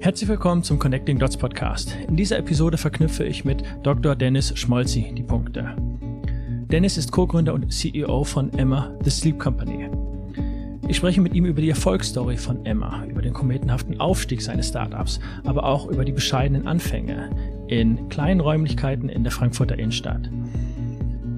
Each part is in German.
Herzlich willkommen zum Connecting Dots Podcast. In dieser Episode verknüpfe ich mit Dr. Dennis Schmolzi die Punkte. Dennis ist Co-Gründer und CEO von Emma, The Sleep Company. Ich spreche mit ihm über die Erfolgsstory von Emma, über den kometenhaften Aufstieg seines Startups, aber auch über die bescheidenen Anfänge in kleinen Räumlichkeiten in der Frankfurter Innenstadt.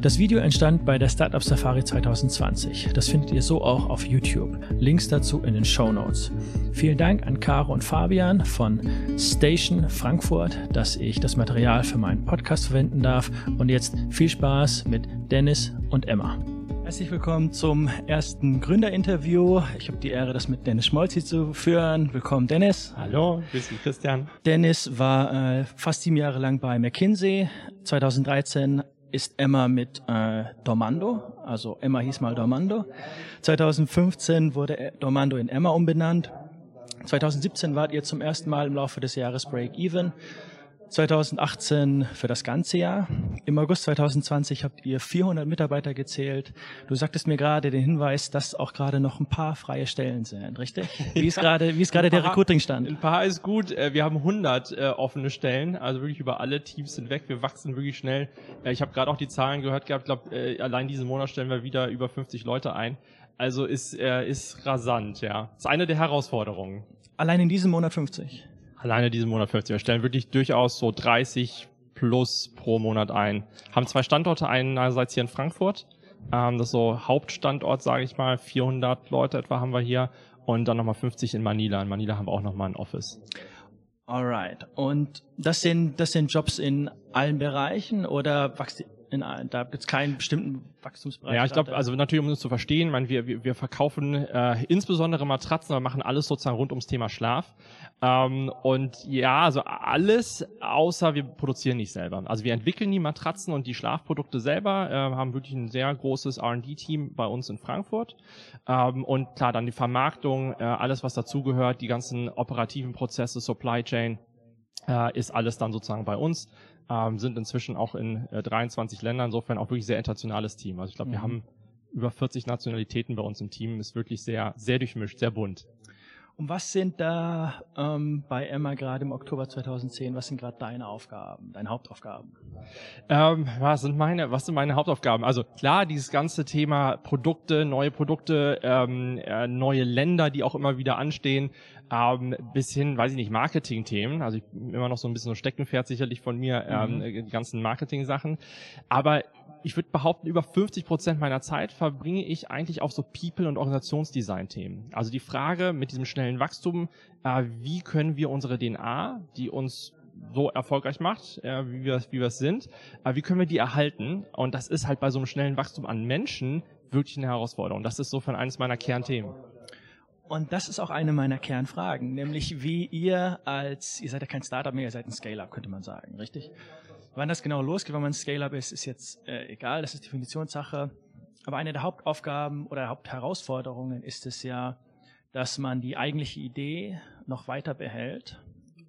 Das Video entstand bei der Startup Safari 2020. Das findet ihr so auch auf YouTube. Links dazu in den Show Notes. Vielen Dank an Caro und Fabian von Station Frankfurt, dass ich das Material für meinen Podcast verwenden darf. Und jetzt viel Spaß mit Dennis und Emma. Herzlich willkommen zum ersten Gründerinterview. Ich habe die Ehre, das mit Dennis Schmolzi zu führen. Willkommen, Dennis. Hallo, grüß dich, Christian. Dennis war äh, fast sieben Jahre lang bei McKinsey. 2013 ist Emma mit äh, Dormando, also Emma hieß mal Dormando. 2015 wurde Dormando in Emma umbenannt. 2017 wart ihr zum ersten Mal im Laufe des Jahres Break Even. 2018 für das ganze Jahr. Im August 2020 habt ihr 400 Mitarbeiter gezählt. Du sagtest mir gerade den Hinweis, dass auch gerade noch ein paar freie Stellen sind, richtig? Wie ist gerade, wie ist gerade der Recruiting-Stand? Ein paar ist gut. Äh, wir haben 100 äh, offene Stellen, also wirklich über alle Teams hinweg. Wir wachsen wirklich schnell. Äh, ich habe gerade auch die Zahlen gehört gehabt. Ich glaube, äh, allein diesen Monat stellen wir wieder über 50 Leute ein. Also ist, äh, ist rasant, ja. Ist eine der Herausforderungen. Allein in diesem Monat 50? Alleine diesen Monat 50. Wir stellen wirklich durchaus so 30 plus pro Monat ein. Haben zwei Standorte, einerseits hier in Frankfurt, ähm, das ist so Hauptstandort, sage ich mal, 400 Leute etwa haben wir hier und dann nochmal 50 in Manila. In Manila haben wir auch nochmal ein Office. Alright. Und das sind, das sind Jobs in allen Bereichen oder in? Da gibt es keinen bestimmten Wachstumsbereich. Ja, ich glaube, also natürlich, um es zu verstehen, meine, wir, wir, wir verkaufen äh, insbesondere Matratzen, aber machen alles sozusagen rund ums Thema Schlaf. Ähm, und ja, also alles, außer wir produzieren nicht selber. Also wir entwickeln die Matratzen und die Schlafprodukte selber, äh, haben wirklich ein sehr großes R&D-Team bei uns in Frankfurt. Ähm, und klar, dann die Vermarktung, äh, alles, was dazugehört, die ganzen operativen Prozesse, Supply Chain, äh, ist alles dann sozusagen bei uns. Ähm, sind inzwischen auch in äh, 23 Ländern, insofern auch wirklich sehr internationales Team. Also ich glaube, mhm. wir haben über 40 Nationalitäten bei uns im Team, ist wirklich sehr, sehr durchmischt, sehr bunt. Und was sind da ähm, bei Emma gerade im Oktober 2010, was sind gerade deine Aufgaben, deine Hauptaufgaben? Ähm, was sind meine, was sind meine Hauptaufgaben? Also klar, dieses ganze Thema Produkte, neue Produkte, ähm, äh, neue Länder, die auch immer wieder anstehen, ähm, bis hin, weiß ich nicht, Marketing-Themen. Also ich, immer noch so ein bisschen so Steckenpferd sicherlich von mir, ähm, mhm. die ganzen Marketing-Sachen. Aber ich würde behaupten, über 50 Prozent meiner Zeit verbringe ich eigentlich auf so People- und Organisationsdesign-Themen. Also die Frage mit diesem schnellen Wachstum, äh, wie können wir unsere DNA, die uns so erfolgreich macht, äh, wie wir wie wir es sind, äh, wie können wir die erhalten? Und das ist halt bei so einem schnellen Wachstum an Menschen wirklich eine Herausforderung. Das ist so von eines meiner Kernthemen. Und das ist auch eine meiner Kernfragen, nämlich wie ihr als, ihr seid ja kein Startup mehr, ihr seid ein Scale-Up, könnte man sagen, richtig? Wann das genau losgeht, wenn man Scale-Up ist, ist jetzt äh, egal, das ist Definitionssache. Aber eine der Hauptaufgaben oder Hauptherausforderungen ist es ja, dass man die eigentliche Idee noch weiter behält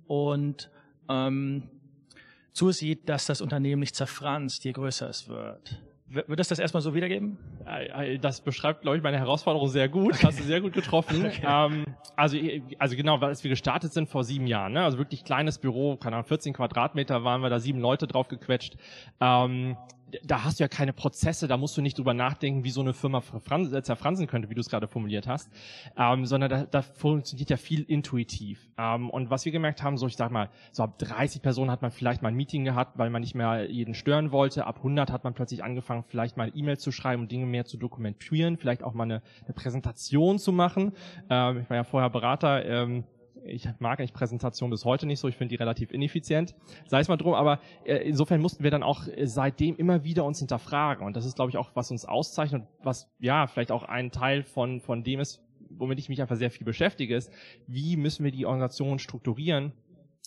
und ähm, zusieht, dass das Unternehmen nicht zerfranst, je größer es wird. Wird das das erstmal so wiedergeben? Äh, äh, das beschreibt, glaube ich, meine Herausforderung sehr gut. Okay. Hast du sehr gut getroffen. okay. ähm, also, also genau, als wir gestartet sind vor sieben Jahren, ne? also wirklich kleines Büro, keine Ahnung, 14 Quadratmeter waren wir da, sieben Leute drauf gequetscht. Ähm, da hast du ja keine Prozesse, da musst du nicht drüber nachdenken, wie so eine Firma zerfransen könnte, wie du es gerade formuliert hast, ähm, sondern da, da funktioniert ja viel intuitiv. Ähm, und was wir gemerkt haben, so ich sag mal, so ab 30 Personen hat man vielleicht mal ein Meeting gehabt, weil man nicht mehr jeden stören wollte. Ab 100 hat man plötzlich angefangen, vielleicht mal E-Mail zu schreiben und Dinge mehr zu dokumentieren, vielleicht auch mal eine, eine Präsentation zu machen. Ähm, ich war ja vorher Berater. Ich mag eigentlich Präsentation bis heute nicht so, ich finde die relativ ineffizient, sei es mal drum, aber äh, insofern mussten wir dann auch äh, seitdem immer wieder uns hinterfragen. Und das ist, glaube ich, auch, was uns auszeichnet, was ja vielleicht auch ein Teil von, von dem ist, womit ich mich einfach sehr viel beschäftige, ist, wie müssen wir die Organisation strukturieren,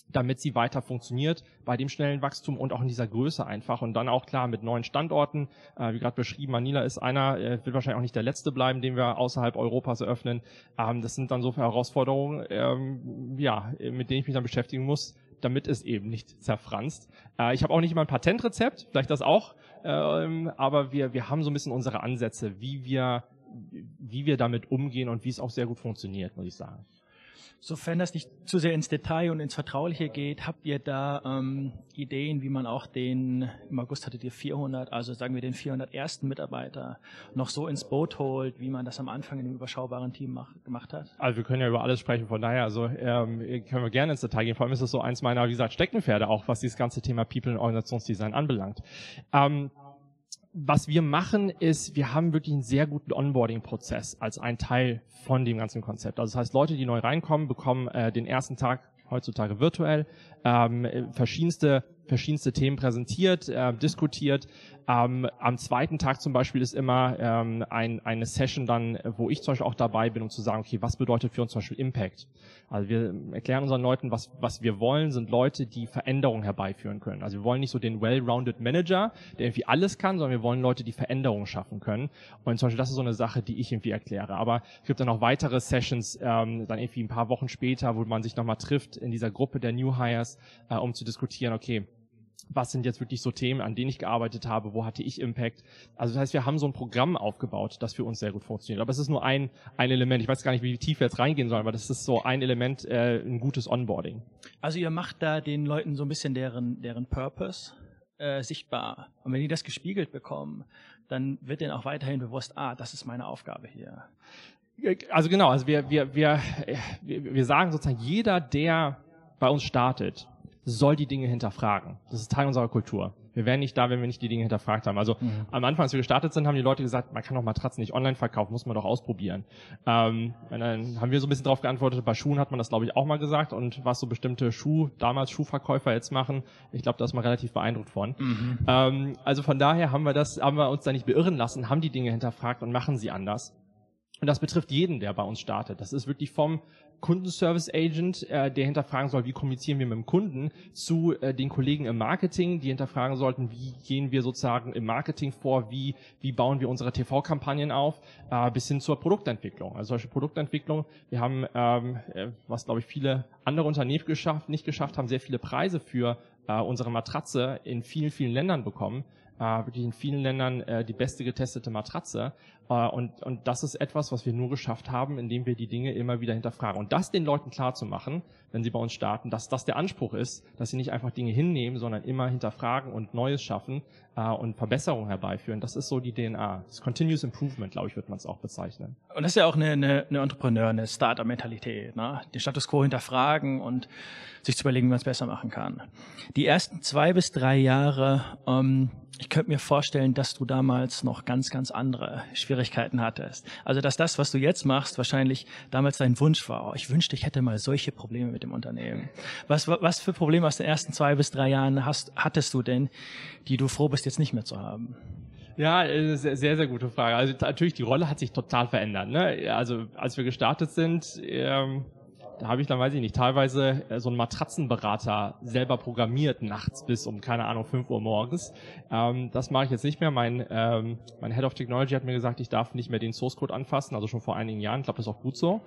damit sie weiter funktioniert bei dem schnellen Wachstum und auch in dieser Größe einfach. Und dann auch klar mit neuen Standorten, äh, wie gerade beschrieben, Manila ist einer, äh, wird wahrscheinlich auch nicht der letzte bleiben, den wir außerhalb Europas eröffnen. Ähm, das sind dann so Herausforderungen, ähm, ja, mit denen ich mich dann beschäftigen muss, damit es eben nicht zerfranst. Äh, ich habe auch nicht immer ein Patentrezept, vielleicht das auch, ähm, aber wir, wir haben so ein bisschen unsere Ansätze, wie wir wie wir damit umgehen und wie es auch sehr gut funktioniert, muss ich sagen. Sofern das nicht zu sehr ins Detail und ins Vertrauliche geht, habt ihr da ähm, Ideen, wie man auch den, im August hattet ihr 400, also sagen wir den 401. Mitarbeiter noch so ins Boot holt, wie man das am Anfang in einem überschaubaren Team mach, gemacht hat? Also wir können ja über alles sprechen, von daher, also ähm, können wir gerne ins Detail gehen. Vor allem ist das so eins meiner, wie gesagt, Steckenpferde auch, was dieses ganze Thema People und Organisationsdesign anbelangt. Ähm, was wir machen, ist, wir haben wirklich einen sehr guten Onboarding-Prozess als ein Teil von dem ganzen Konzept. Also das heißt, Leute, die neu reinkommen, bekommen äh, den ersten Tag heutzutage virtuell ähm, verschiedenste verschiedenste Themen präsentiert, äh, diskutiert. Ähm, am zweiten Tag zum Beispiel ist immer ähm, ein, eine Session dann, wo ich zum Beispiel auch dabei bin, um zu sagen, okay, was bedeutet für uns zum Beispiel Impact? Also wir erklären unseren Leuten, was, was wir wollen, sind Leute, die Veränderungen herbeiführen können. Also wir wollen nicht so den well-rounded Manager, der irgendwie alles kann, sondern wir wollen Leute, die Veränderungen schaffen können. Und zum Beispiel das ist so eine Sache, die ich irgendwie erkläre. Aber es gibt dann noch weitere Sessions, ähm, dann irgendwie ein paar Wochen später, wo man sich nochmal trifft in dieser Gruppe der New Hires, äh, um zu diskutieren, okay, was sind jetzt wirklich so Themen, an denen ich gearbeitet habe, wo hatte ich Impact. Also das heißt, wir haben so ein Programm aufgebaut, das für uns sehr gut funktioniert. Aber es ist nur ein, ein Element. Ich weiß gar nicht, wie tief wir jetzt reingehen sollen, aber das ist so ein Element, äh, ein gutes Onboarding. Also ihr macht da den Leuten so ein bisschen deren, deren Purpose äh, sichtbar. Und wenn die das gespiegelt bekommen, dann wird denen auch weiterhin bewusst, ah, das ist meine Aufgabe hier. Also genau, also wir, wir, wir, wir, wir sagen sozusagen, jeder, der bei uns startet, soll die Dinge hinterfragen. Das ist Teil unserer Kultur. Wir wären nicht da, wenn wir nicht die Dinge hinterfragt haben. Also mhm. am Anfang, als wir gestartet sind, haben die Leute gesagt, man kann doch Matratzen nicht online verkaufen, muss man doch ausprobieren. Ähm, dann haben wir so ein bisschen darauf geantwortet, bei Schuhen hat man das, glaube ich, auch mal gesagt. Und was so bestimmte Schuh, damals Schuhverkäufer jetzt machen, ich glaube, da ist man relativ beeindruckt von. Mhm. Ähm, also von daher haben wir das, haben wir uns da nicht beirren lassen, haben die Dinge hinterfragt und machen sie anders. Und das betrifft jeden, der bei uns startet. Das ist wirklich vom Kundenservice Agent, äh, der hinterfragen soll, wie kommunizieren wir mit dem Kunden, zu äh, den Kollegen im Marketing, die hinterfragen sollten, wie gehen wir sozusagen im Marketing vor, wie, wie bauen wir unsere TV-Kampagnen auf, äh, bis hin zur Produktentwicklung. Also solche Produktentwicklung, wir haben, ähm, äh, was glaube ich viele andere Unternehmen geschafft, nicht geschafft haben, sehr viele Preise für äh, unsere Matratze in vielen, vielen Ländern bekommen äh, wirklich in vielen Ländern äh, die beste getestete Matratze. Äh, und, und das ist etwas, was wir nur geschafft haben, indem wir die Dinge immer wieder hinterfragen. Und das den Leuten klar zu machen, wenn sie bei uns starten, dass das der Anspruch ist, dass sie nicht einfach Dinge hinnehmen, sondern immer hinterfragen und Neues schaffen äh, und Verbesserungen herbeiführen. Das ist so die DNA. Das Continuous Improvement, glaube ich, wird man es auch bezeichnen. Und das ist ja auch eine, eine, eine Entrepreneur, eine Startup-Mentalität. Ne? Den Status quo hinterfragen und sich zu überlegen, wie man es besser machen kann. Die ersten zwei bis drei Jahre ähm, ich könnte mir vorstellen, dass du damals noch ganz, ganz andere Schwierigkeiten hattest. Also, dass das, was du jetzt machst, wahrscheinlich damals dein Wunsch war. Oh, ich wünschte, ich hätte mal solche Probleme mit dem Unternehmen. Was, was für Probleme aus den ersten zwei bis drei Jahren hast, hattest du denn, die du froh bist, jetzt nicht mehr zu haben? Ja, äh, sehr, sehr, gute Frage. Also natürlich, die Rolle hat sich total verändert. Ne? Also als wir gestartet sind, ähm, habe ich dann, weiß ich nicht, teilweise äh, so einen Matratzenberater selber programmiert nachts bis um, keine Ahnung, 5 Uhr morgens. Ähm, das mache ich jetzt nicht mehr. Mein, ähm, mein Head of Technology hat mir gesagt, ich darf nicht mehr den Source Code anfassen, also schon vor einigen Jahren. Ich glaube, das ist auch gut so.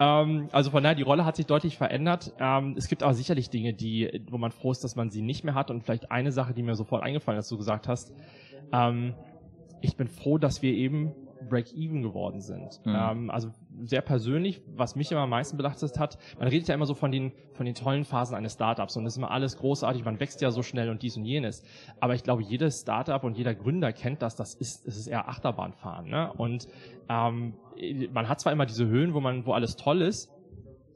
Ähm, also von daher, die Rolle hat sich deutlich verändert. Ähm, es gibt aber sicherlich Dinge, die, wo man froh ist, dass man sie nicht mehr hat. Und vielleicht eine Sache, die mir sofort eingefallen ist, du gesagt hast, ähm, ich bin froh, dass wir eben Break-Even geworden sind. Mhm. Ähm, also sehr persönlich, was mich immer am meisten belastet hat, man redet ja immer so von den, von den tollen Phasen eines Startups und es ist immer alles großartig, man wächst ja so schnell und dies und jenes. Aber ich glaube, jedes Startup und jeder Gründer kennt das, das ist, es ist eher Achterbahnfahren. Ne? Und ähm, man hat zwar immer diese Höhen, wo man, wo alles toll ist,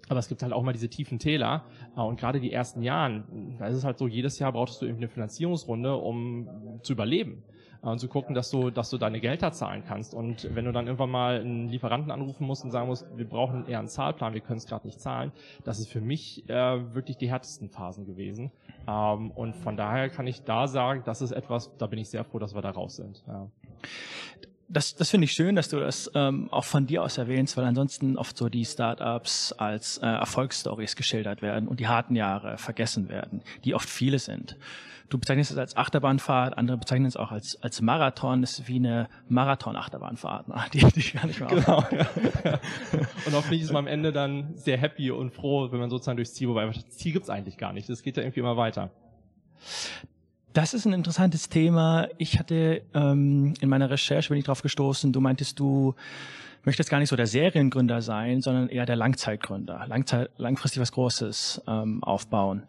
aber es gibt halt auch mal diese tiefen Täler. Äh, und gerade die ersten Jahren, da ist es halt so, jedes Jahr brauchst du irgendwie eine Finanzierungsrunde, um zu überleben und zu gucken, dass du, dass du deine Gelder zahlen kannst. Und wenn du dann irgendwann mal einen Lieferanten anrufen musst und sagen musst, wir brauchen eher einen Zahlplan, wir können es gerade nicht zahlen, das ist für mich äh, wirklich die härtesten Phasen gewesen. Ähm, und von daher kann ich da sagen, das ist etwas, da bin ich sehr froh, dass wir da raus sind. Ja das, das finde ich schön, dass du das ähm, auch von dir aus erwähnst, weil ansonsten oft so die Startups als äh, Erfolgsstories geschildert werden und die harten Jahre vergessen werden, die oft viele sind. Du bezeichnest es als Achterbahnfahrt, andere bezeichnen es auch als, als Marathon. Das ist wie eine Marathon-Achterbahnfahrt, ne? die, die ich gar nicht mehr genau, ja, ja. Und hoffentlich ist man am Ende dann sehr happy und froh, wenn man sozusagen durchs Ziel, wobei das Ziel gibt's eigentlich gar nicht. Das geht ja irgendwie immer weiter. Das ist ein interessantes Thema. Ich hatte ähm, in meiner Recherche bin ich drauf gestoßen. Du meintest, du möchtest gar nicht so der Seriengründer sein, sondern eher der Langzeitgründer, Langzeit, langfristig was Großes ähm, aufbauen.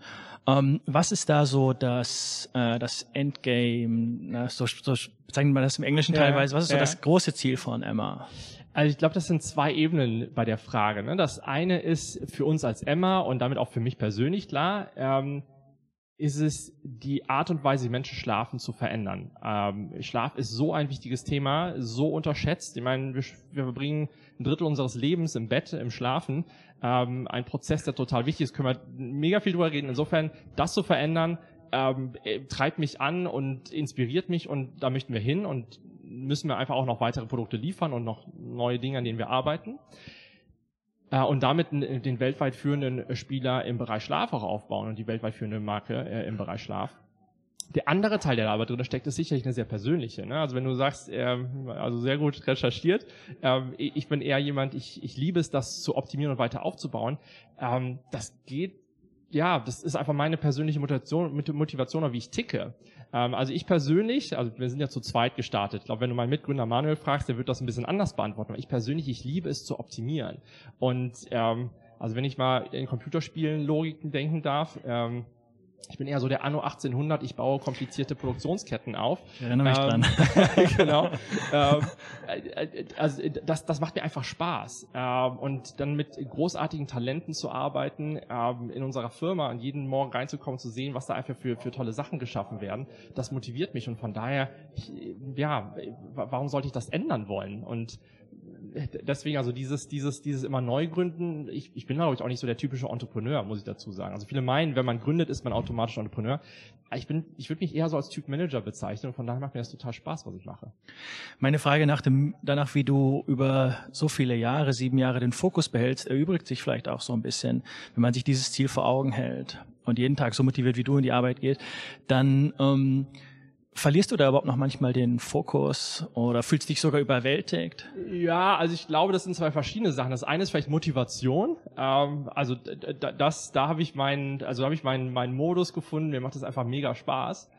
Ähm, was ist da so das, äh, das Endgame? Na, so, so sagen wir das im Englischen ja, teilweise. Was ist ja. so das große Ziel von Emma? Also ich glaube, das sind zwei Ebenen bei der Frage. Ne? Das eine ist für uns als Emma und damit auch für mich persönlich klar. Ähm, ist es die Art und Weise, wie Menschen schlafen, zu verändern. Ähm, Schlaf ist so ein wichtiges Thema, so unterschätzt. Ich meine, wir, wir verbringen ein Drittel unseres Lebens im Bett, im Schlafen. Ähm, ein Prozess, der total wichtig ist, können wir mega viel drüber reden. Insofern, das zu verändern, ähm, äh, treibt mich an und inspiriert mich und da möchten wir hin und müssen wir einfach auch noch weitere Produkte liefern und noch neue Dinge, an denen wir arbeiten äh, und damit den weltweit führenden Spieler im Bereich Schlaf auch aufbauen und die weltweit führende Marke äh, im Bereich Schlaf. Der andere Teil, der da aber drin steckt, ist sicherlich eine sehr persönliche. Ne? Also wenn du sagst, ähm, also sehr gut recherchiert, ähm, ich bin eher jemand, ich, ich liebe es, das zu optimieren und weiter aufzubauen. Ähm, das geht ja, das ist einfach meine persönliche Motivation, Motivation wie ich ticke. Ähm, also ich persönlich, also wir sind ja zu zweit gestartet. Ich glaube, wenn du meinen Mitgründer Manuel fragst, der wird das ein bisschen anders beantworten. Aber ich persönlich, ich liebe es zu optimieren. Und ähm, also wenn ich mal in Computerspielen Logiken denken darf, ähm, ich bin eher so der Anno 1800, ich baue komplizierte Produktionsketten auf. Ich erinnere mich ähm, dran. genau. ähm, äh, also das, das macht mir einfach Spaß. Ähm, und dann mit großartigen Talenten zu arbeiten, ähm, in unserer Firma und jeden Morgen reinzukommen, zu sehen, was da einfach für, für tolle Sachen geschaffen werden, das motiviert mich. Und von daher, ich, ja, warum sollte ich das ändern wollen? Und deswegen also dieses, dieses, dieses immer neu gründen, ich, ich bin glaube ich auch nicht so der typische Entrepreneur, muss ich dazu sagen. Also viele meinen, wenn man gründet, ist man automatisch Entrepreneur. Ich bin, ich würde mich eher so als Typ Manager bezeichnen und von daher macht mir das total Spaß, was ich mache. Meine Frage nach dem, danach, wie du über so viele Jahre, sieben Jahre den Fokus behältst, erübrigt sich vielleicht auch so ein bisschen, wenn man sich dieses Ziel vor Augen hält und jeden Tag so motiviert wie du in die Arbeit geht, dann ähm, Verlierst du da überhaupt noch manchmal den Fokus oder fühlst dich sogar überwältigt? Ja, also ich glaube, das sind zwei verschiedene Sachen. Das eine ist vielleicht Motivation. Ähm, also das, da habe ich meinen, also habe ich meinen, meinen Modus gefunden. Mir macht das einfach mega Spaß.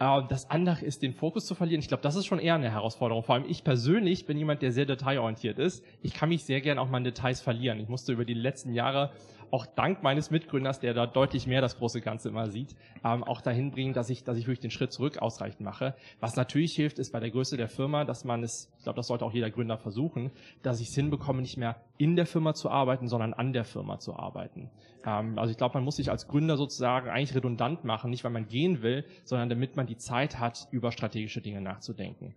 Äh, das andere ist, den Fokus zu verlieren. Ich glaube, das ist schon eher eine Herausforderung. Vor allem ich persönlich bin jemand, der sehr detailorientiert ist. Ich kann mich sehr gern auch mal in Details verlieren. Ich musste über die letzten Jahre auch dank meines Mitgründers, der da deutlich mehr das große Ganze immer sieht, ähm, auch dahin bringen, dass ich, dass ich wirklich den Schritt zurück ausreichend mache. Was natürlich hilft, ist bei der Größe der Firma, dass man es, ich glaube, das sollte auch jeder Gründer versuchen, dass ich es hinbekomme, nicht mehr in der Firma zu arbeiten, sondern an der Firma zu arbeiten. Ähm, also ich glaube, man muss sich als Gründer sozusagen eigentlich redundant machen, nicht weil man gehen will, sondern damit man die Zeit hat, über strategische Dinge nachzudenken.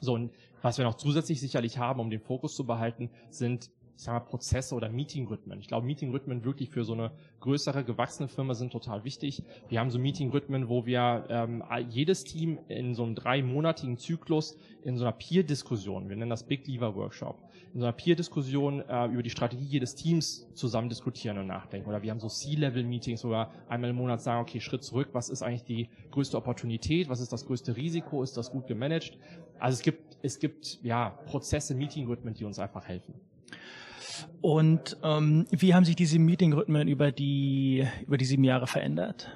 So, und was wir noch zusätzlich sicherlich haben, um den Fokus zu behalten, sind ich sag mal, Prozesse oder Meeting-Rhythmen. Ich glaube, Meeting-Rhythmen wirklich für so eine größere, gewachsene Firma sind total wichtig. Wir haben so Meeting-Rhythmen, wo wir ähm, jedes Team in so einem dreimonatigen Zyklus in so einer Peer-Diskussion, wir nennen das Big Lever Workshop, in so einer Peer-Diskussion äh, über die Strategie jedes Teams zusammen diskutieren und nachdenken. Oder wir haben so C-Level-Meetings, wo wir einmal im Monat sagen, okay, Schritt zurück, was ist eigentlich die größte Opportunität, was ist das größte Risiko, ist das gut gemanagt? Also es gibt, es gibt ja Prozesse, Meeting-Rhythmen, die uns einfach helfen. Und ähm, wie haben sich diese Meeting-Rhythmen über die, über die sieben Jahre verändert?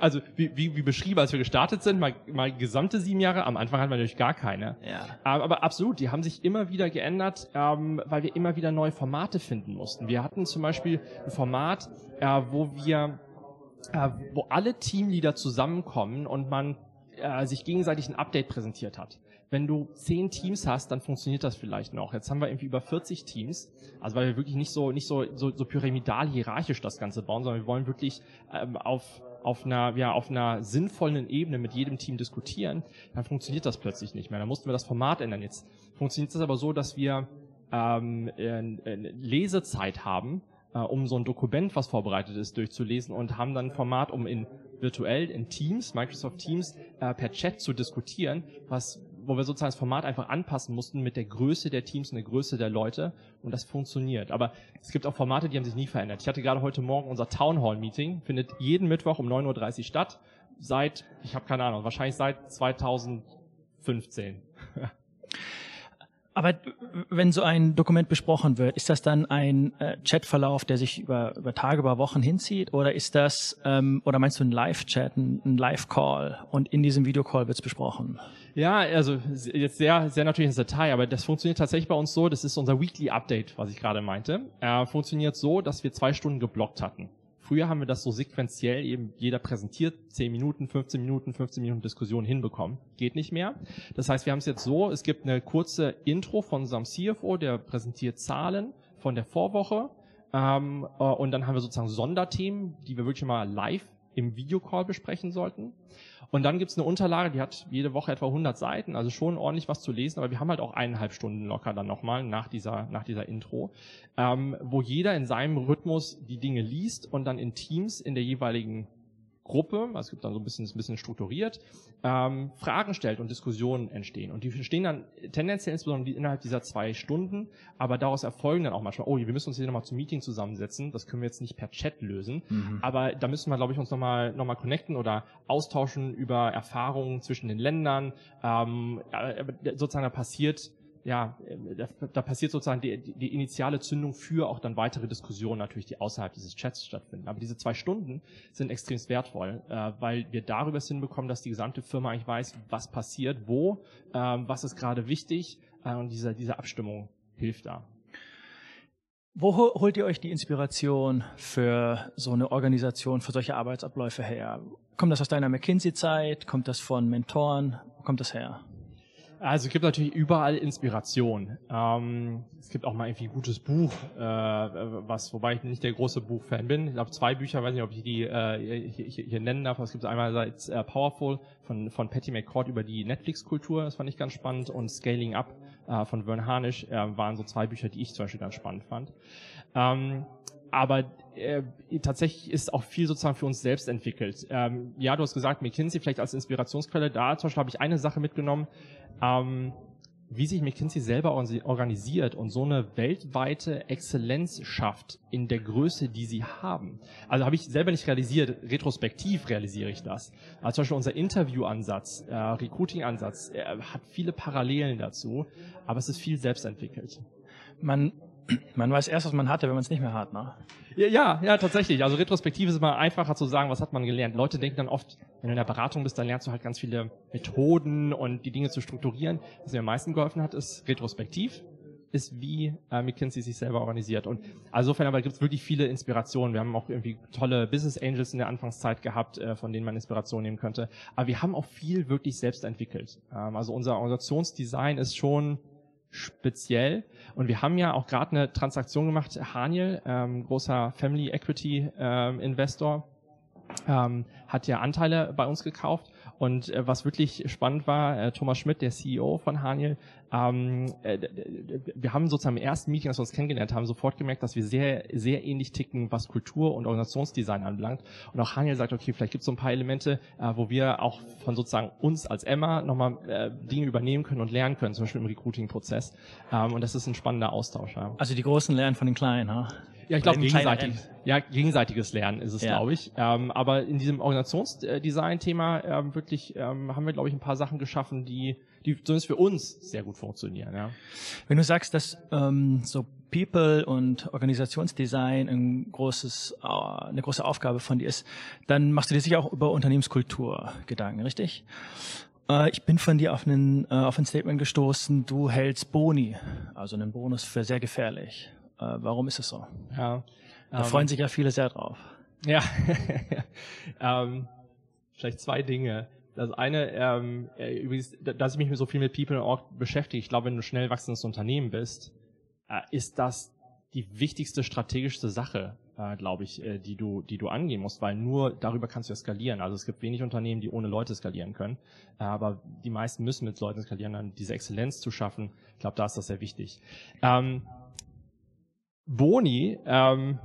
Also wie, wie, wie beschrieben, als wir gestartet sind, mal, mal gesamte sieben Jahre, am Anfang hatten wir natürlich gar keine. Ja. Ähm, aber absolut, die haben sich immer wieder geändert, ähm, weil wir immer wieder neue Formate finden mussten. Wir hatten zum Beispiel ein Format, äh, wo wir, äh, wo alle Teamleader zusammenkommen und man äh, sich gegenseitig ein Update präsentiert hat wenn du zehn Teams hast, dann funktioniert das vielleicht noch. Jetzt haben wir irgendwie über 40 Teams, also weil wir wirklich nicht so nicht so so, so pyramidal hierarchisch das Ganze bauen, sondern wir wollen wirklich ähm, auf auf einer, ja, auf einer sinnvollen Ebene mit jedem Team diskutieren, dann funktioniert das plötzlich nicht mehr. Dann mussten wir das Format ändern. Jetzt funktioniert das aber so, dass wir ähm, äh, Lesezeit haben, äh, um so ein Dokument, was vorbereitet ist, durchzulesen und haben dann ein Format, um in virtuell in Teams, Microsoft Teams, äh, per Chat zu diskutieren, was wo wir sozusagen das Format einfach anpassen mussten mit der Größe der Teams und der Größe der Leute und das funktioniert. Aber es gibt auch Formate, die haben sich nie verändert. Ich hatte gerade heute Morgen unser Town Hall Meeting, findet jeden Mittwoch um 9.30 Uhr statt, seit, ich habe keine Ahnung, wahrscheinlich seit 2015. Aber wenn so ein Dokument besprochen wird, ist das dann ein äh, Chatverlauf, der sich über, über Tage, über Wochen hinzieht? Oder ist das, ähm, oder meinst du ein Live-Chat, ein, Live-Call und in diesem Videocall wird es besprochen? Ja, also jetzt sehr, sehr natürlich ins Detail, aber das funktioniert tatsächlich bei uns so, das ist unser Weekly Update, was ich gerade meinte. Äh, funktioniert so, dass wir zwei Stunden geblockt hatten. Früher haben wir das so sequenziell eben jeder präsentiert, 10 Minuten, 15 Minuten, 15 Minuten Diskussion hinbekommen. Geht nicht mehr. Das heißt, wir haben es jetzt so, es gibt eine kurze Intro von unserem CFO, der präsentiert Zahlen von der Vorwoche. Ähm, äh, und dann haben wir sozusagen Sonderthemen, die wir wirklich mal live im Videocall besprechen sollten. Und dann gibt's eine Unterlage, die hat jede Woche etwa 100 Seiten, also schon ordentlich was zu lesen, aber wir haben halt auch eineinhalb Stunden locker dann nochmal nach dieser, nach dieser Intro, ähm, wo jeder in seinem Rhythmus die Dinge liest und dann in Teams in der jeweiligen Gruppe, also es gibt dann so ein bisschen, ein bisschen strukturiert, ähm, Fragen stellt und Diskussionen entstehen. Und die entstehen dann tendenziell insbesondere innerhalb dieser zwei Stunden, aber daraus erfolgen dann auch manchmal, oh, wir müssen uns hier nochmal zum Meeting zusammensetzen, das können wir jetzt nicht per Chat lösen, mhm. aber da müssen wir, glaube ich, uns nochmal noch mal connecten oder austauschen über Erfahrungen zwischen den Ländern. Ähm, sozusagen da passiert ja, da, da passiert sozusagen die, die, die initiale Zündung für auch dann weitere Diskussionen natürlich, die außerhalb dieses Chats stattfinden. Aber diese zwei Stunden sind extrem wertvoll, äh, weil wir darüber hinbekommen, dass die gesamte Firma eigentlich weiß, was passiert, wo, äh, was ist gerade wichtig äh, und diese, diese Abstimmung hilft da. Wo holt ihr euch die Inspiration für so eine Organisation, für solche Arbeitsabläufe her? Kommt das aus deiner McKinsey-Zeit? Kommt das von Mentoren? Wo kommt das her? Also es gibt natürlich überall Inspiration. Ähm, es gibt auch mal irgendwie ein gutes Buch, äh, was, wobei ich nicht der große Buchfan bin. Ich glaube zwei Bücher, weiß nicht, ob ich die äh, hier, hier, hier nennen darf. Es gibt einerseits äh, Powerful von, von Patty McCord über die Netflix-Kultur, das fand ich ganz spannend, und Scaling Up äh, von Vern Harnisch äh, waren so zwei Bücher, die ich zum Beispiel ganz spannend fand. Ähm, aber äh, tatsächlich ist auch viel sozusagen für uns selbst entwickelt. Ähm, ja, du hast gesagt, McKinsey vielleicht als Inspirationsquelle. Da zum Beispiel habe ich eine Sache mitgenommen, ähm, wie sich McKinsey selber organisiert und so eine weltweite Exzellenz schafft in der Größe, die sie haben. Also habe ich selber nicht realisiert, retrospektiv realisiere ich das. Also zum Beispiel unser Interview-Ansatz, äh, Recruiting-Ansatz, äh, hat viele Parallelen dazu, aber es ist viel selbst entwickelt. Man man weiß erst, was man hatte, wenn man es nicht mehr hat, ne? Ja, ja, ja, tatsächlich. Also retrospektiv ist immer einfacher zu sagen, was hat man gelernt. Leute denken dann oft, wenn du in der Beratung bist, dann lernst du halt ganz viele Methoden und die Dinge zu strukturieren. Was mir am meisten geholfen hat, ist retrospektiv ist, wie äh, McKinsey sich selber organisiert. Und insofern aber gibt es wirklich viele Inspirationen. Wir haben auch irgendwie tolle Business Angels in der Anfangszeit gehabt, äh, von denen man Inspiration nehmen könnte. Aber wir haben auch viel wirklich selbst entwickelt. Ähm, also unser Organisationsdesign ist schon speziell. Und wir haben ja auch gerade eine Transaktion gemacht, Haniel, ähm, großer Family Equity ähm, Investor, ähm, hat ja Anteile bei uns gekauft und äh, was wirklich spannend war, äh, Thomas Schmidt, der CEO von Haniel, ähm, äh, wir haben sozusagen im ersten Meeting, als wir uns kennengelernt haben, sofort gemerkt, dass wir sehr, sehr ähnlich ticken, was Kultur und Organisationsdesign anbelangt. Und auch Haniel sagt, okay, vielleicht gibt es so ein paar Elemente, äh, wo wir auch von sozusagen uns als Emma nochmal äh, Dinge übernehmen können und lernen können, zum Beispiel im Recruiting-Prozess. Ähm, und das ist ein spannender Austausch. Ja. Also die Großen lernen von den Kleinen, ha? Ja, ich glaube gegenseitig, ja, gegenseitiges Lernen ist es, ja. glaube ich. Ähm, aber in diesem Organisationsdesign-Thema ähm, wirklich ähm, haben wir, glaube ich, ein paar Sachen geschaffen, die, die zumindest für uns sehr gut funktionieren. Ja. Wenn du sagst, dass ähm, so People und Organisationsdesign ein großes, äh, eine große Aufgabe von dir ist, dann machst du dir sicher auch über Unternehmenskultur Gedanken, richtig? Äh, ich bin von dir auf, einen, äh, auf ein Statement gestoßen, du hältst Boni, also einen Bonus für sehr gefährlich. Äh, warum ist es so? Ja, da ähm, freuen sich ja viele sehr drauf. Ja, ähm, vielleicht zwei Dinge. Das eine, ähm, äh, übrigens, dass ich mich so viel mit People und Org beschäftige, ich glaube, wenn du schnell wachsendes Unternehmen bist, äh, ist das die wichtigste strategischste Sache, äh, glaube ich, äh, die du, die du angehen musst, weil nur darüber kannst du ja skalieren. Also es gibt wenig Unternehmen, die ohne Leute skalieren können, äh, aber die meisten müssen mit Leuten skalieren, dann diese Exzellenz zu schaffen. Ich glaube, da ist das sehr wichtig. Ähm, Boni ähm,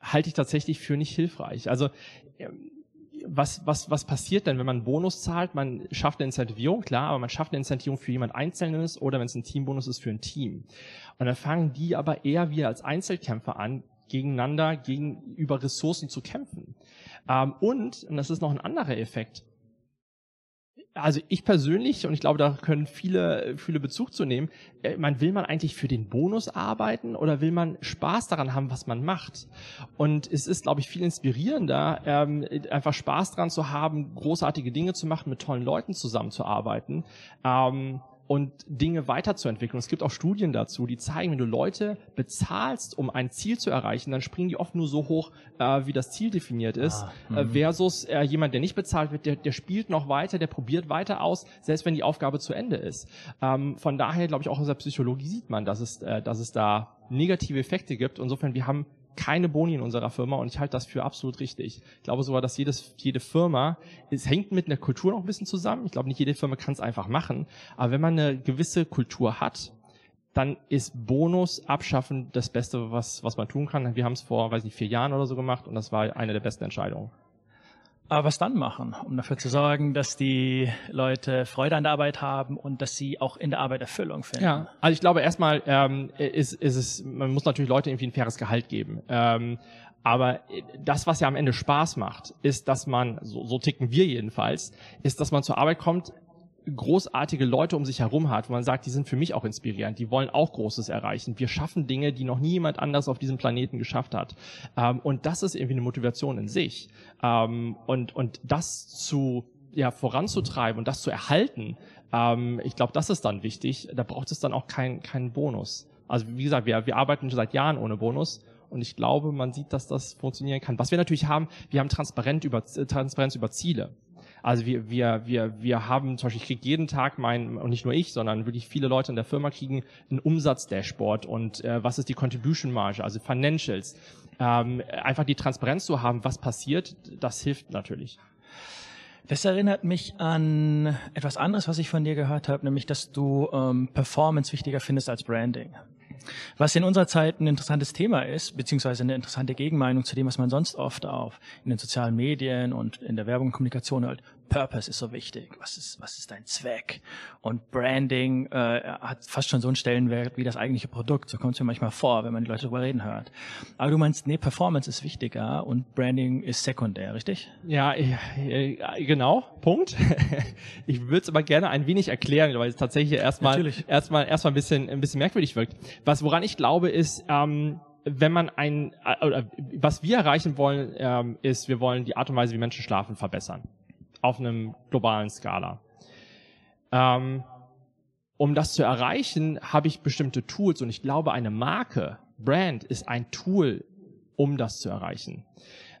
halte ich tatsächlich für nicht hilfreich. Also ähm, was, was, was passiert denn, wenn man einen Bonus zahlt? Man schafft eine Incentivierung, klar, aber man schafft eine Incentivierung für jemand Einzelnes oder wenn es ein Teambonus ist, für ein Team. Und dann fangen die aber eher wir als Einzelkämpfer an, gegeneinander, gegenüber Ressourcen zu kämpfen. Ähm, und, und das ist noch ein anderer Effekt, also ich persönlich, und ich glaube, da können viele, viele Bezug zu nehmen, äh, man will man eigentlich für den Bonus arbeiten oder will man Spaß daran haben, was man macht? Und es ist, glaube ich, viel inspirierender, ähm, einfach Spaß daran zu haben, großartige Dinge zu machen, mit tollen Leuten zusammenzuarbeiten. Ähm, und Dinge weiterzuentwickeln. Es gibt auch Studien dazu, die zeigen, wenn du Leute bezahlst, um ein Ziel zu erreichen, dann springen die oft nur so hoch, äh, wie das Ziel definiert ist, ah, äh, mhm. versus äh, jemand, der nicht bezahlt wird, der, der spielt noch weiter, der probiert weiter aus, selbst wenn die Aufgabe zu Ende ist. Ähm, von daher glaube ich auch aus der Psychologie sieht man, dass es, äh, dass es da negative Effekte gibt. Insofern, wir haben keine Boni in unserer Firma und ich halte das für absolut richtig. Ich glaube sogar, dass jedes, jede Firma, es hängt mit einer Kultur noch ein bisschen zusammen. Ich glaube, nicht jede Firma kann es einfach machen. Aber wenn man eine gewisse Kultur hat, dann ist Bonus abschaffen das Beste, was, was man tun kann. Wir haben es vor, weiß nicht, vier Jahren oder so gemacht und das war eine der besten Entscheidungen. Aber was dann machen, um dafür zu sorgen, dass die Leute Freude an der Arbeit haben und dass sie auch in der Arbeit Erfüllung finden? Ja, also ich glaube erstmal ähm, ist, ist es, man muss natürlich Leute irgendwie ein faires Gehalt geben. Ähm, aber das, was ja am Ende Spaß macht, ist, dass man, so, so ticken wir jedenfalls, ist, dass man zur Arbeit kommt, großartige Leute um sich herum hat, wo man sagt, die sind für mich auch inspirierend, die wollen auch Großes erreichen. Wir schaffen Dinge, die noch nie jemand anders auf diesem Planeten geschafft hat. Ähm, und das ist irgendwie eine Motivation in sich. Ähm, und, und das zu ja, voranzutreiben und das zu erhalten, ähm, ich glaube, das ist dann wichtig. Da braucht es dann auch keinen keinen Bonus. Also wie gesagt, wir, wir arbeiten schon seit Jahren ohne Bonus. Und ich glaube, man sieht, dass das funktionieren kann. Was wir natürlich haben, wir haben Transparent über, Transparenz über Ziele. Also wir, wir, wir, wir haben zum Beispiel, ich kriege jeden Tag mein, und nicht nur ich, sondern wirklich viele Leute in der Firma kriegen einen Umsatzdashboard und äh, was ist die Contribution Marge, also Financials. Ähm, einfach die Transparenz zu haben, was passiert, das hilft natürlich. Das erinnert mich an etwas anderes, was ich von dir gehört habe, nämlich, dass du ähm, Performance wichtiger findest als Branding. Was in unserer Zeit ein interessantes Thema ist, beziehungsweise eine interessante Gegenmeinung zu dem, was man sonst oft auf in den sozialen Medien und in der Werbung und Kommunikation hört. Purpose ist so wichtig. Was ist, was ist dein Zweck? Und Branding äh, hat fast schon so einen Stellenwert wie das eigentliche Produkt. So kommt es mir manchmal vor, wenn man die Leute darüber reden hört. Aber du meinst, nee, Performance ist wichtiger und Branding ist sekundär, richtig? Ja, äh, genau. Punkt. ich würde es aber gerne ein wenig erklären, weil es tatsächlich erstmal erstmal erstmal ein bisschen ein bisschen merkwürdig wirkt. Was woran ich glaube ist ähm, wenn man ein, äh, oder was wir erreichen wollen, ähm, ist, wir wollen die Art und Weise, wie Menschen schlafen, verbessern auf einem globalen Skala. Ähm, um das zu erreichen, habe ich bestimmte Tools und ich glaube, eine Marke, Brand ist ein Tool, um das zu erreichen.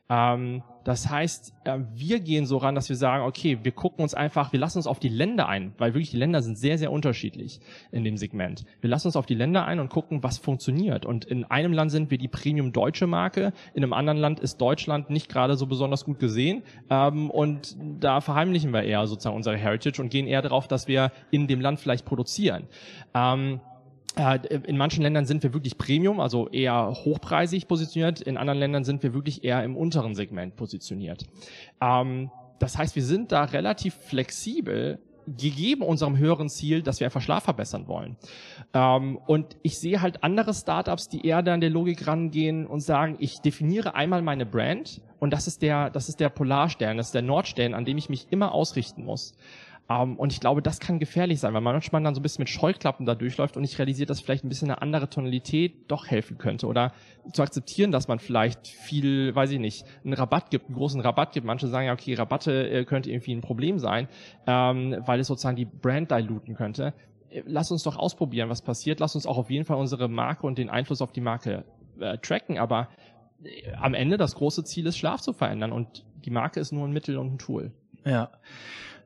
Ähm, das heißt, äh, wir gehen so ran, dass wir sagen, okay, wir gucken uns einfach, wir lassen uns auf die Länder ein, weil wirklich die Länder sind sehr, sehr unterschiedlich in dem Segment. Wir lassen uns auf die Länder ein und gucken, was funktioniert. Und in einem Land sind wir die Premium deutsche Marke, in einem anderen Land ist Deutschland nicht gerade so besonders gut gesehen. Ähm, und da verheimlichen wir eher sozusagen unsere Heritage und gehen eher darauf, dass wir in dem Land vielleicht produzieren. Ähm, äh, in manchen Ländern sind wir wirklich Premium, also eher hochpreisig positioniert. In anderen Ländern sind wir wirklich eher im unteren Segment positioniert. Ähm, das heißt, wir sind da relativ flexibel, gegeben unserem höheren Ziel, dass wir einfach Schlaf verbessern wollen. Ähm, und ich sehe halt andere Startups, die eher da an der Logik rangehen und sagen, ich definiere einmal meine Brand und das ist der, das ist der Polarstern, das ist der Nordstern, an dem ich mich immer ausrichten muss. Um, ähm, und ich glaube, das kann gefährlich sein, weil man manchmal dann so ein bisschen mit Scheuklappen da durchläuft und nicht realisiert, dass vielleicht ein bisschen eine andere Tonalität doch helfen könnte. Oder zu akzeptieren, dass man vielleicht viel, weiß ich nicht, einen Rabatt gibt, einen großen Rabatt gibt. Manche sagen ja, okay, Rabatte äh, könnte irgendwie ein Problem sein, ähm, weil es sozusagen die Brand diluten könnte. Äh, lass uns doch ausprobieren, was passiert. Lass uns auch auf jeden Fall unsere Marke und den Einfluss auf die Marke äh, tracken. Aber äh, am Ende das große Ziel ist, Schlaf zu verändern. Und die Marke ist nur ein Mittel und ein Tool. Ja.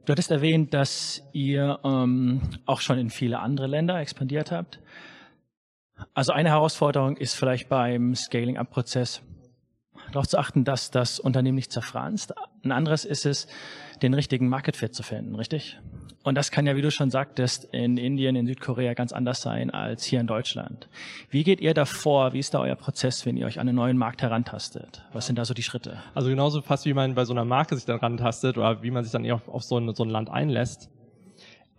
Du hattest erwähnt, dass ihr ähm, auch schon in viele andere Länder expandiert habt. Also eine Herausforderung ist vielleicht beim Scaling-up-Prozess darauf zu achten, dass das Unternehmen nicht zerfranst. Ein anderes ist es, den richtigen Market Fit zu finden, richtig? Und das kann ja, wie du schon sagtest, in Indien, in Südkorea ganz anders sein als hier in Deutschland. Wie geht ihr da vor? Wie ist da euer Prozess, wenn ihr euch an einen neuen Markt herantastet? Was sind da so die Schritte? Also genauso fast wie man bei so einer Marke sich dann rantastet oder wie man sich dann eher auf, auf so, ein, so ein Land einlässt.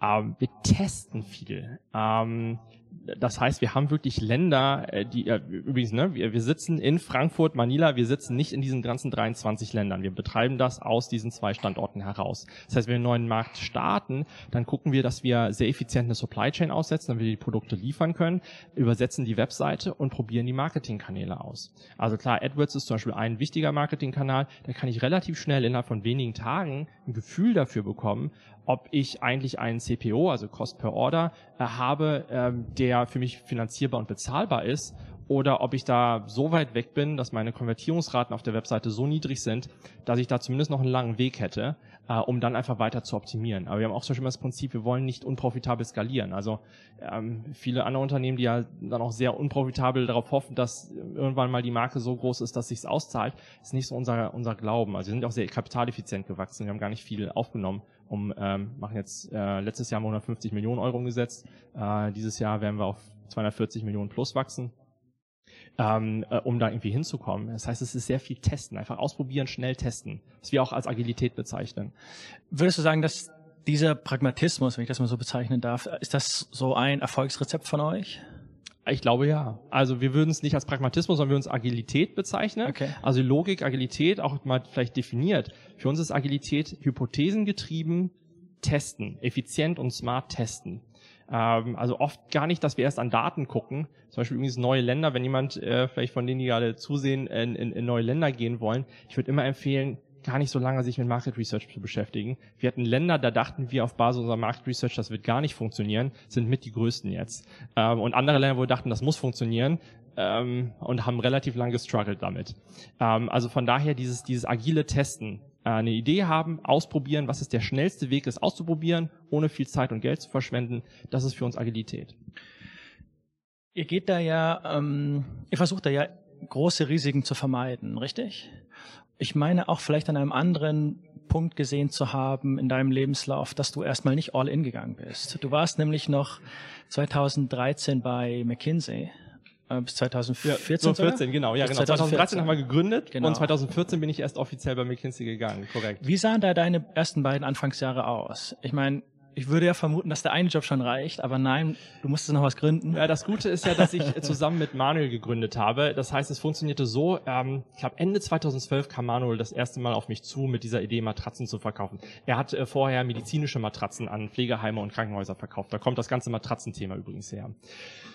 Ähm, wir testen viel. Ähm, das heißt, wir haben wirklich Länder, äh, die äh, übrigens, ne, wir, wir sitzen in Frankfurt, Manila, wir sitzen nicht in diesen ganzen 23 Ländern. Wir betreiben das aus diesen zwei Standorten heraus. Das heißt, wenn wir einen neuen Markt starten, dann gucken wir, dass wir sehr effizient eine Supply Chain aussetzen, damit wir die Produkte liefern können, übersetzen die Webseite und probieren die Marketingkanäle aus. Also klar, AdWords ist zum Beispiel ein wichtiger Marketingkanal, da kann ich relativ schnell innerhalb von wenigen Tagen ein Gefühl dafür bekommen, ob ich eigentlich einen CPO, also Cost per Order, äh, habe, ähm, der für mich finanzierbar und bezahlbar ist oder ob ich da so weit weg bin, dass meine Konvertierungsraten auf der Webseite so niedrig sind, dass ich da zumindest noch einen langen Weg hätte, äh, um dann einfach weiter zu optimieren. Aber wir haben auch zum Beispiel das Prinzip, wir wollen nicht unprofitabel skalieren. Also ähm, viele andere Unternehmen, die ja dann auch sehr unprofitabel darauf hoffen, dass irgendwann mal die Marke so groß ist, dass sich's auszahlt, ist nicht so unser, unser Glauben. Also wir sind auch sehr kapitaleffizient gewachsen. Wir haben gar nicht viel aufgenommen um ähm, machen jetzt äh, letztes Jahr 150 Millionen Euro umgesetzt. Äh, dieses Jahr werden wir auf 240 Millionen plus wachsen ähm, äh, um da irgendwie hinzukommen. Das heißt, es ist sehr viel Testen, einfach ausprobieren, schnell testen, was wir auch als Agilität bezeichnen. Würdest du sagen, dass dieser Pragmatismus, wenn ich das mal so bezeichnen darf, ist das so ein Erfolgsrezept von euch? Ich glaube ja. Also wir würden es nicht als Pragmatismus, sondern wir würden es Agilität bezeichnen. Okay. Also Logik, Agilität, auch mal vielleicht definiert. Für uns ist Agilität hypothesengetrieben testen, effizient und smart testen. Ähm, also oft gar nicht, dass wir erst an Daten gucken. Zum Beispiel übrigens neue Länder, wenn jemand äh, vielleicht von denen, die gerade zusehen, in, in, in neue Länder gehen wollen. Ich würde immer empfehlen, gar nicht so lange sich mit Market Research zu beschäftigen. Wir hatten Länder, da dachten wir auf Basis unserer Market Research, das wird gar nicht funktionieren, sind mit die größten jetzt. Ähm, und andere Länder, wo wir dachten, das muss funktionieren, ähm, und haben relativ lange gestruggelt damit. Ähm, also von daher dieses, dieses agile Testen, äh, eine Idee haben, ausprobieren, was ist der schnellste Weg, es auszuprobieren, ohne viel Zeit und Geld zu verschwenden, das ist für uns Agilität. Ihr geht da ja, ähm, ihr versucht da ja große Risiken zu vermeiden, richtig? Ich meine auch vielleicht an einem anderen Punkt gesehen zu haben in deinem Lebenslauf, dass du erstmal nicht all in gegangen bist. Du warst nämlich noch 2013 bei McKinsey äh, bis 2014. Ja, so 14, genau. Ja, genau. 2013 haben wir gegründet genau. und 2014 bin ich erst offiziell bei McKinsey gegangen, korrekt. Wie sahen da deine ersten beiden Anfangsjahre aus? Ich meine, ich würde ja vermuten, dass der eine Job schon reicht, aber nein, du musstest noch was gründen. Ja, das Gute ist ja, dass ich zusammen mit Manuel gegründet habe. Das heißt, es funktionierte so, ähm, ich glaube Ende 2012 kam Manuel das erste Mal auf mich zu, mit dieser Idee Matratzen zu verkaufen. Er hat äh, vorher medizinische Matratzen an Pflegeheime und Krankenhäuser verkauft. Da kommt das ganze Matratzenthema übrigens her.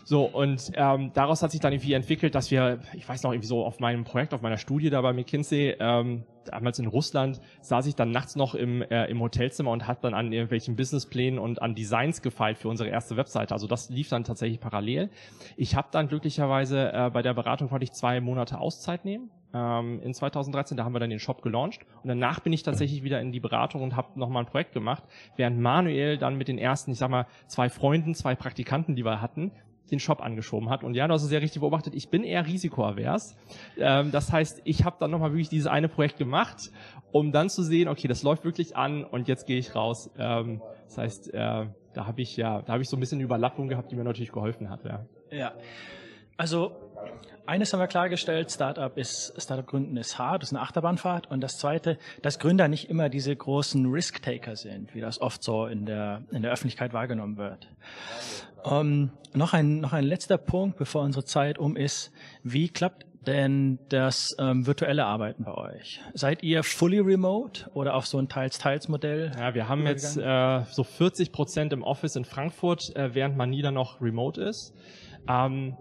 So, und ähm, daraus hat sich dann irgendwie entwickelt, dass wir, ich weiß noch, irgendwie so auf meinem Projekt, auf meiner Studie da bei McKinsey, ähm, damals in Russland, saß ich dann nachts noch im, äh, im Hotelzimmer und hat dann an irgendwelchen Businessplänen und an Designs gefeilt für unsere erste Webseite. Also das lief dann tatsächlich parallel. Ich habe dann glücklicherweise äh, bei der Beratung konnte ich zwei Monate Auszeit nehmen. Ähm, in 2013, da haben wir dann den Shop gelauncht und danach bin ich tatsächlich wieder in die Beratung und habe nochmal ein Projekt gemacht, während Manuel dann mit den ersten, ich sag mal, zwei Freunden, zwei Praktikanten, die wir hatten, den Shop angeschoben hat. Und ja, du hast es sehr richtig beobachtet, ich bin eher risikoavers. Ähm, das heißt, ich habe dann nochmal wirklich dieses eine Projekt gemacht, um dann zu sehen, okay, das läuft wirklich an und jetzt gehe ich raus. Ähm, das heißt, äh, da habe ich ja, da habe ich so ein bisschen Überlappung gehabt, die mir natürlich geholfen hat. Ja. ja. Also eines haben wir klargestellt, Startup ist, Startup gründen ist hart, ist eine Achterbahnfahrt. Und das zweite, dass Gründer nicht immer diese großen Risk-Taker sind, wie das oft so in der, in der Öffentlichkeit wahrgenommen wird. Ähm, noch ein, noch ein letzter Punkt, bevor unsere Zeit um ist. Wie klappt denn das ähm, virtuelle Arbeiten bei euch? Seid ihr fully remote oder auf so ein Teils-Teils-Modell? Ja, wir haben jetzt äh, so 40 Prozent im Office in Frankfurt, äh, während man nie dann noch remote ist. Ähm,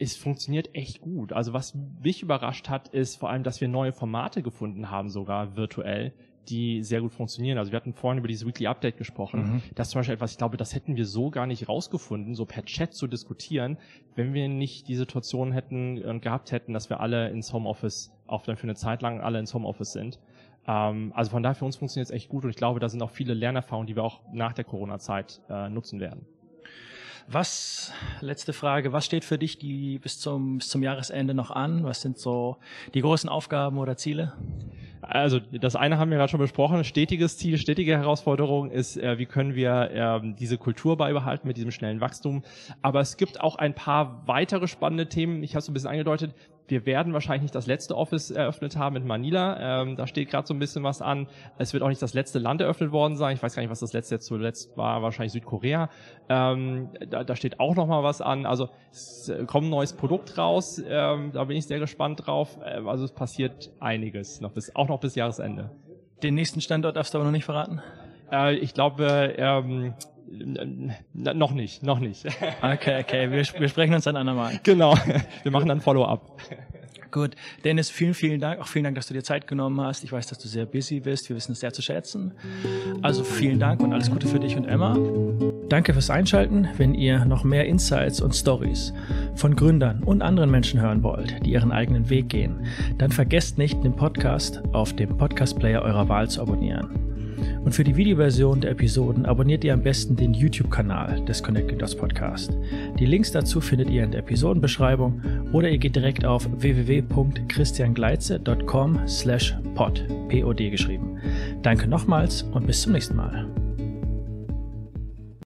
es funktioniert echt gut. Also was mich überrascht hat, ist vor allem, dass wir neue Formate gefunden haben, sogar virtuell, die sehr gut funktionieren. Also wir hatten vorhin über dieses Weekly Update gesprochen. Mhm. Das ist zum Beispiel etwas, ich glaube, das hätten wir so gar nicht rausgefunden, so per Chat zu diskutieren, wenn wir nicht die Situation hätten und gehabt hätten, dass wir alle ins Homeoffice, auch dann für eine Zeit lang alle ins Homeoffice sind. Ähm, also von daher für uns funktioniert es echt gut und ich glaube, da sind auch viele Lernerfahrungen, die wir auch nach der Corona-Zeit äh, nutzen werden. Was, letzte Frage, was steht für dich die bis zum, bis zum Jahresende noch an? Was sind so die großen Aufgaben oder Ziele? Also das eine haben wir gerade schon besprochen. Stetiges Ziel, stetige Herausforderung ist, äh, wie können wir äh, diese Kultur beibehalten mit diesem schnellen Wachstum. Aber es gibt auch ein paar weitere spannende Themen. Ich habe es ein bisschen angedeutet wir werden wahrscheinlich nicht das letzte Office eröffnet haben in Manila. Ähm, da steht gerade so ein bisschen was an. Es wird auch nicht das letzte Land eröffnet worden sein. Ich weiß gar nicht, was das letzte jetzt zuletzt war. Wahrscheinlich Südkorea. Ähm, da, da steht auch noch mal was an. Also es kommt ein neues Produkt raus. Ähm, da bin ich sehr gespannt drauf. Äh, also es passiert einiges noch bis auch noch bis Jahresende. Den nächsten Standort darfst du aber noch nicht verraten? Äh, ich glaube, ähm, noch nicht, noch nicht. Okay, okay, wir, wir sprechen uns dann andermal. Genau, wir machen dann Follow-up. Gut, Dennis, vielen, vielen Dank. Auch vielen Dank, dass du dir Zeit genommen hast. Ich weiß, dass du sehr busy bist. Wir wissen es sehr zu schätzen. Also vielen Dank und alles Gute für dich und Emma. Danke fürs Einschalten. Wenn ihr noch mehr Insights und Stories von Gründern und anderen Menschen hören wollt, die ihren eigenen Weg gehen, dann vergesst nicht, den Podcast auf dem Podcast-Player eurer Wahl zu abonnieren. Und für die Videoversion der Episoden abonniert ihr am besten den YouTube-Kanal des Connected Dots Podcast. Die Links dazu findet ihr in der Episodenbeschreibung oder ihr geht direkt auf www.christiangleitze.com slash pod, P-O-D geschrieben. Danke nochmals und bis zum nächsten Mal.